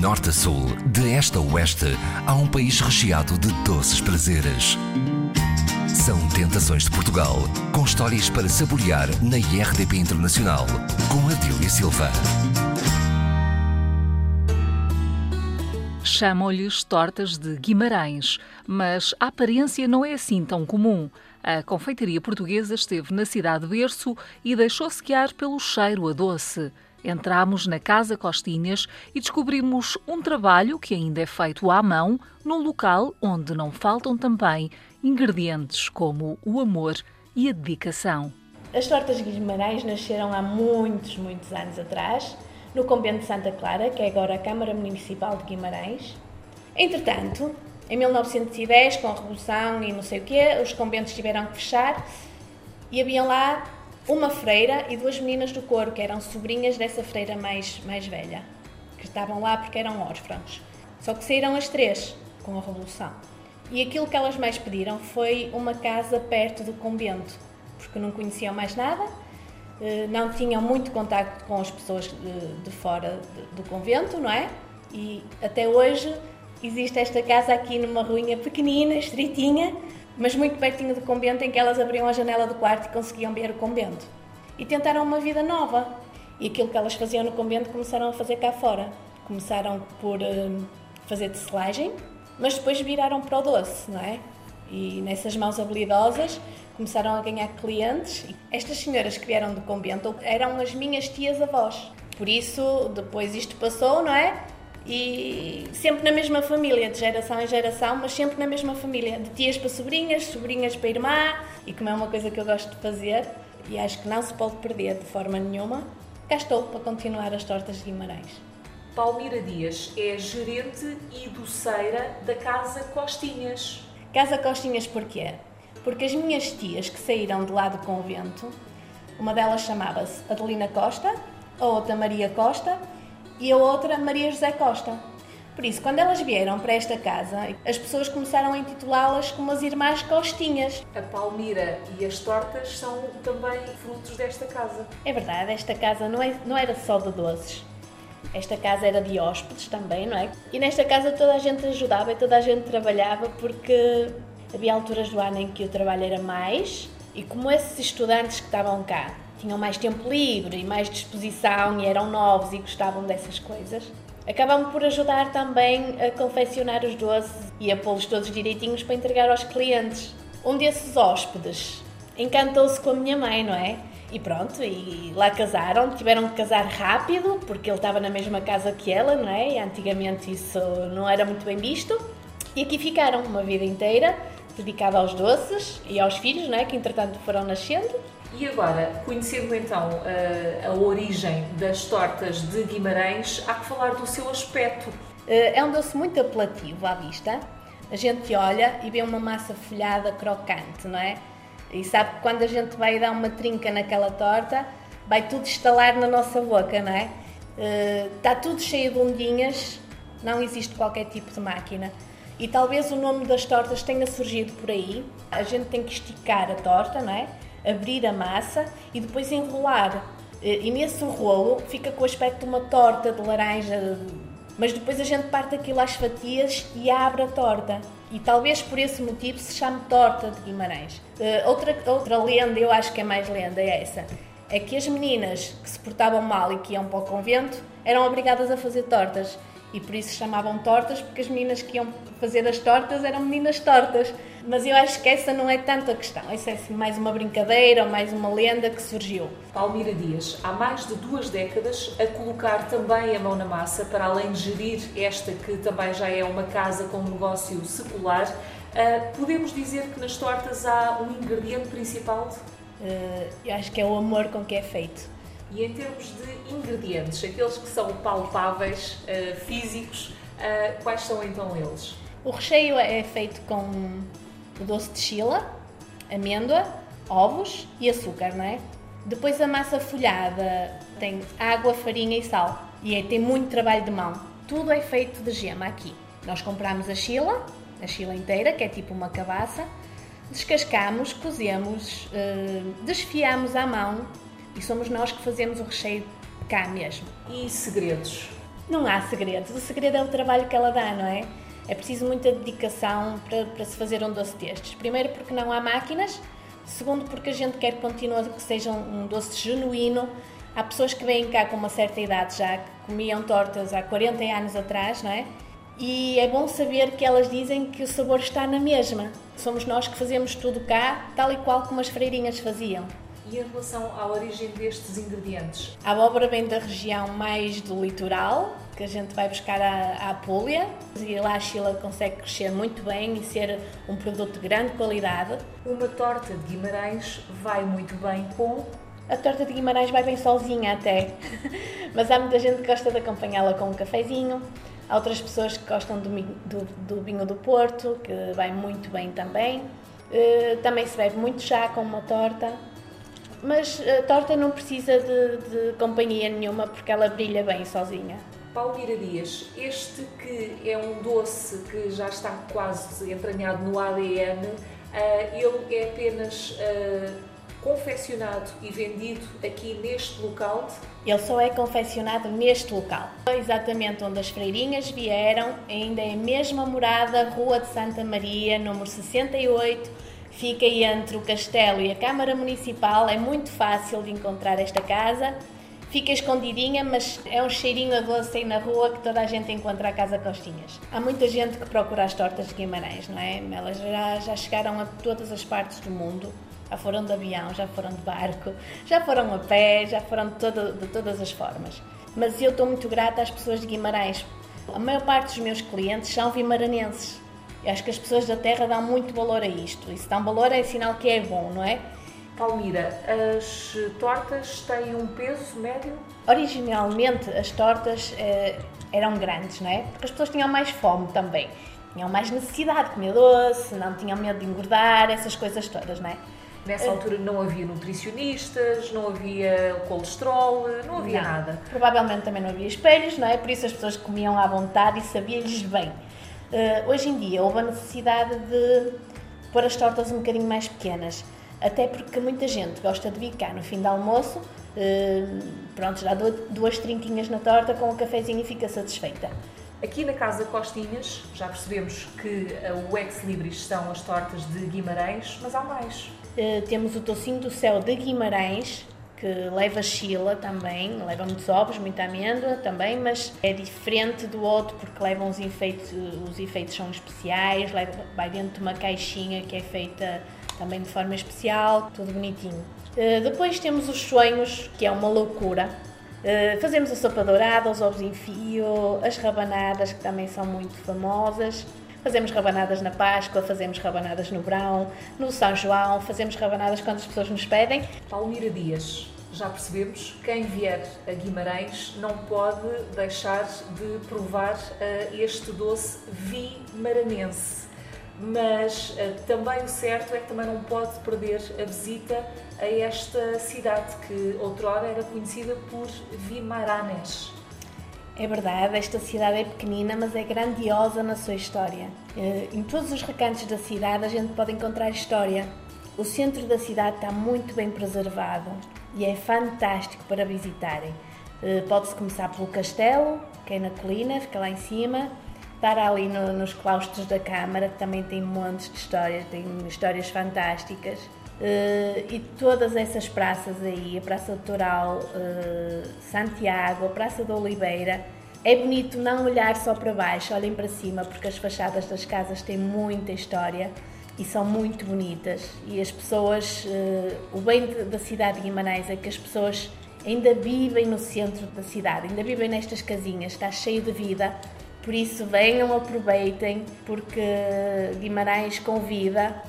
norte a sul, de este a oeste, há um país recheado de doces prazeres. São Tentações de Portugal, com histórias para saborear na IRDP Internacional, com Adília Silva. Chamam-lhes tortas de Guimarães, mas a aparência não é assim tão comum. A confeitaria portuguesa esteve na cidade berço e deixou-se guiar pelo cheiro a doce. Entramos na Casa Costinhas e descobrimos um trabalho que ainda é feito à mão, num local onde não faltam também ingredientes como o amor e a dedicação. As tortas Guimarães nasceram há muitos, muitos anos atrás, no convento de Santa Clara, que é agora a Câmara Municipal de Guimarães. Entretanto, em 1910, com a Revolução e não sei o quê, os conventos tiveram que fechar e havia lá uma freira e duas meninas do coro, que eram sobrinhas dessa freira mais, mais velha, que estavam lá porque eram órfãos. Só que saíram as três com a Revolução. E aquilo que elas mais pediram foi uma casa perto do convento, porque não conheciam mais nada, eh, não tinham muito contacto com as pessoas de, de fora do convento, não é? E até hoje existe esta casa aqui numa ruinha pequenina, estreitinha, mas muito pertinho do convento, em que elas abriam a janela do quarto e conseguiam ver o convento. E tentaram uma vida nova. E aquilo que elas faziam no convento começaram a fazer cá fora. Começaram por uh, fazer tecelagem, mas depois viraram para o doce, não é? E nessas mãos habilidosas começaram a ganhar clientes. Estas senhoras que vieram do convento eram as minhas tias-avós. Por isso, depois isto passou, não é? E sempre na mesma família, de geração em geração, mas sempre na mesma família, de tias para sobrinhas, sobrinhas para irmã, e como é uma coisa que eu gosto de fazer e acho que não se pode perder de forma nenhuma, cá estou para continuar as tortas de Guimarães. Palmira Dias é gerente e doceira da Casa Costinhas. Casa Costinhas porquê? Porque as minhas tias que saíram de lá do convento, uma delas chamava-se Adelina Costa, a outra Maria Costa e a outra Maria José Costa. Por isso, quando elas vieram para esta casa, as pessoas começaram a intitulá-las como as Irmãs Costinhas. A palmira e as tortas são também frutos desta casa. É verdade, esta casa não, é, não era só de doces. Esta casa era de hóspedes também, não é? E nesta casa toda a gente ajudava e toda a gente trabalhava porque havia alturas do ano em que o trabalho era mais e como esses estudantes que estavam cá tinham mais tempo livre e mais disposição e eram novos e gostavam dessas coisas, acabam por ajudar também a confeccionar os doces e a pô-los todos direitinhos para entregar aos clientes. Um desses hóspedes encantou-se com a minha mãe, não é? E pronto, e lá casaram, tiveram que casar rápido, porque ele estava na mesma casa que ela, não é? E antigamente isso não era muito bem visto. E aqui ficaram uma vida inteira dedicada aos doces e aos filhos, não é? Que entretanto foram nascendo. E agora, conhecendo então a, a origem das tortas de Guimarães, há que falar do seu aspecto. Eh, é um doce muito apelativo à vista. A gente olha e vê uma massa folhada crocante, não é? E sabe que quando a gente vai dar uma trinca naquela torta, vai tudo estalar na nossa boca, não é? Está eh, tudo cheio de ondinhas, não existe qualquer tipo de máquina. E talvez o nome das tortas tenha surgido por aí. A gente tem que esticar a torta, não é? abrir a massa e depois enrolar. Eh, e nesse rolo fica com o aspecto de uma torta de laranja, mas depois a gente parte aquilo às fatias e abre a torta. E talvez por esse motivo se chame torta de Guimarães. Uh, outra, outra lenda, eu acho que é mais lenda, é essa. É que as meninas que se portavam mal e que iam para o convento eram obrigadas a fazer tortas e por isso chamavam tortas, porque as meninas que iam fazer as tortas eram meninas tortas. Mas eu acho que essa não é tanto a questão, essa é assim, mais uma brincadeira ou mais uma lenda que surgiu. Palmira Dias, há mais de duas décadas a colocar também a mão na massa, para além de gerir esta que também já é uma casa com um negócio secular, uh, podemos dizer que nas tortas há um ingrediente principal? Uh, eu acho que é o amor com que é feito e em termos de ingredientes, aqueles que são palpáveis, uh, físicos, uh, quais são então eles? O recheio é feito com doce de chila, amêndoa, ovos e açúcar, não é? Depois a massa folhada tem água, farinha e sal. E é, tem muito trabalho de mão. Tudo é feito de gema aqui. Nós compramos a chila, a chila inteira, que é tipo uma cabaça, descascamos, cozemos, uh, desfiamos à mão e somos nós que fazemos o recheio cá mesmo. E segredos? Não há segredos. O segredo é o trabalho que ela dá, não é? É preciso muita dedicação para, para se fazer um doce destes. Primeiro, porque não há máquinas. Segundo, porque a gente quer que continue que seja um doce genuíno. Há pessoas que vêm cá com uma certa idade já, que comiam tortas há 40 anos atrás, não é? E é bom saber que elas dizem que o sabor está na mesma. Somos nós que fazemos tudo cá, tal e qual como as freirinhas faziam. E em relação à origem destes ingredientes? A abóbora vem da região mais do litoral, que a gente vai buscar à, Apulia. E lá a Chila consegue crescer muito bem e ser um produto de grande qualidade. Uma torta de Guimarães vai muito bem com a torta de Guimarães vai bem sozinha até, mas há muita gente que gosta de acompanhá-la com um cafezinho, há outras pessoas que gostam do, do, do, vinho do Porto, que vai muito bem também. Uh, também se bebe muito chá com uma torta, mas a torta não precisa de, de companhia nenhuma porque ela brilha bem sozinha. Palmira Dias, este que é um doce que já está quase entranhado no ADN, eh, ele é apenas uh, confeccionado e vendido aqui neste local? Ele só é confeccionado neste local. Exatamente onde as freirinhas vieram, ainda é a mesma morada, Rua de Santa Maria, número 68, fica entre o castelo e a Câmara Municipal, é muito fácil de encontrar esta casa. Fica escondidinha, mas é um cheirinho a doce aí na rua que toda a gente encontra a Casa Costinhas. Há muita gente que procura as tortas de Guimarães, não é? Elas já, já chegaram a todas as partes do mundo já foram de avião, já foram de barco, já foram a pé, já foram de, todo, de todas as formas. Mas eu estou muito grata às pessoas de Guimarães. A maior parte dos meus clientes são vimaranenses. Eu acho que as pessoas da terra dão muito valor a isto. E se dão valor é sinal que é bom, não é? Palmira, as tortas têm um peso médio? Originalmente as tortas eh, eram grandes, não é? Porque as pessoas tinham mais fome também. Tinham mais necessidade de comer doce, não tinham medo de engordar, essas coisas todas, não é? Nessa uh, altura não havia nutricionistas, não havia colesterol, não havia não. nada. Provavelmente também não havia espelhos, não é? Por isso as pessoas comiam à vontade e sabia-lhes bem. Uh, hoje em dia houve a necessidade de pôr as tortas um bocadinho mais pequenas, até porque muita gente gosta de vir cá no fim do almoço, uh, pronto, já dou duas trinquinhas na torta com um cafezinho e fica satisfeita. Aqui na Casa Costinhas já percebemos que o ex libris são as tortas de Guimarães, mas há mais. Uh, temos o tocinho do céu de Guimarães, que leva chila também, leva muitos ovos, muita amêndoa também, mas é diferente do outro porque leva uns efeitos, os efeitos são especiais, leva, vai dentro de uma caixinha que é feita também de forma especial, tudo bonitinho. Uh, depois temos os sonhos, que é uma loucura. Uh, fazemos a sopa dourada, os ovos em fio, as rabanadas, que também são muito famosas. Fazemos rabanadas na Páscoa, fazemos rabanadas no verão, no São João, fazemos rabanadas quando as pessoas nos pedem. Palmira Dias, já percebemos, quem vier a Guimarães não pode deixar de provar uh, este doce vimaranense. Mas uh, também o certo é que também não pode perder a visita a esta cidade que outrora era conhecida por Vimaranes. É verdade, esta cidade é pequenina, mas é grandiosa na sua história. Eh, em todos os recantos da cidade a gente pode encontrar história. O centro da cidade está muito bem preservado e é fantástico para visitarem. Eh, pode-se começar pelo castelo, que é na colina, fica lá em cima, estar ali no, nos claustros da Câmara, que também tem montes de histórias, tem histórias fantásticas. Uh, e todas essas praças aí, a Praça Doutoral, uh, Santiago, a Praça da Oliveira, é bonito não olhar só para baixo, olhem para cima, porque as fachadas das casas têm muita história e são muito bonitas. E as pessoas, uh, o bem da cidade de Guimarães é que as pessoas ainda vivem no centro da cidade, ainda vivem nestas casinhas, está cheio de vida. Por isso venham, aproveitem, porque Guimarães convida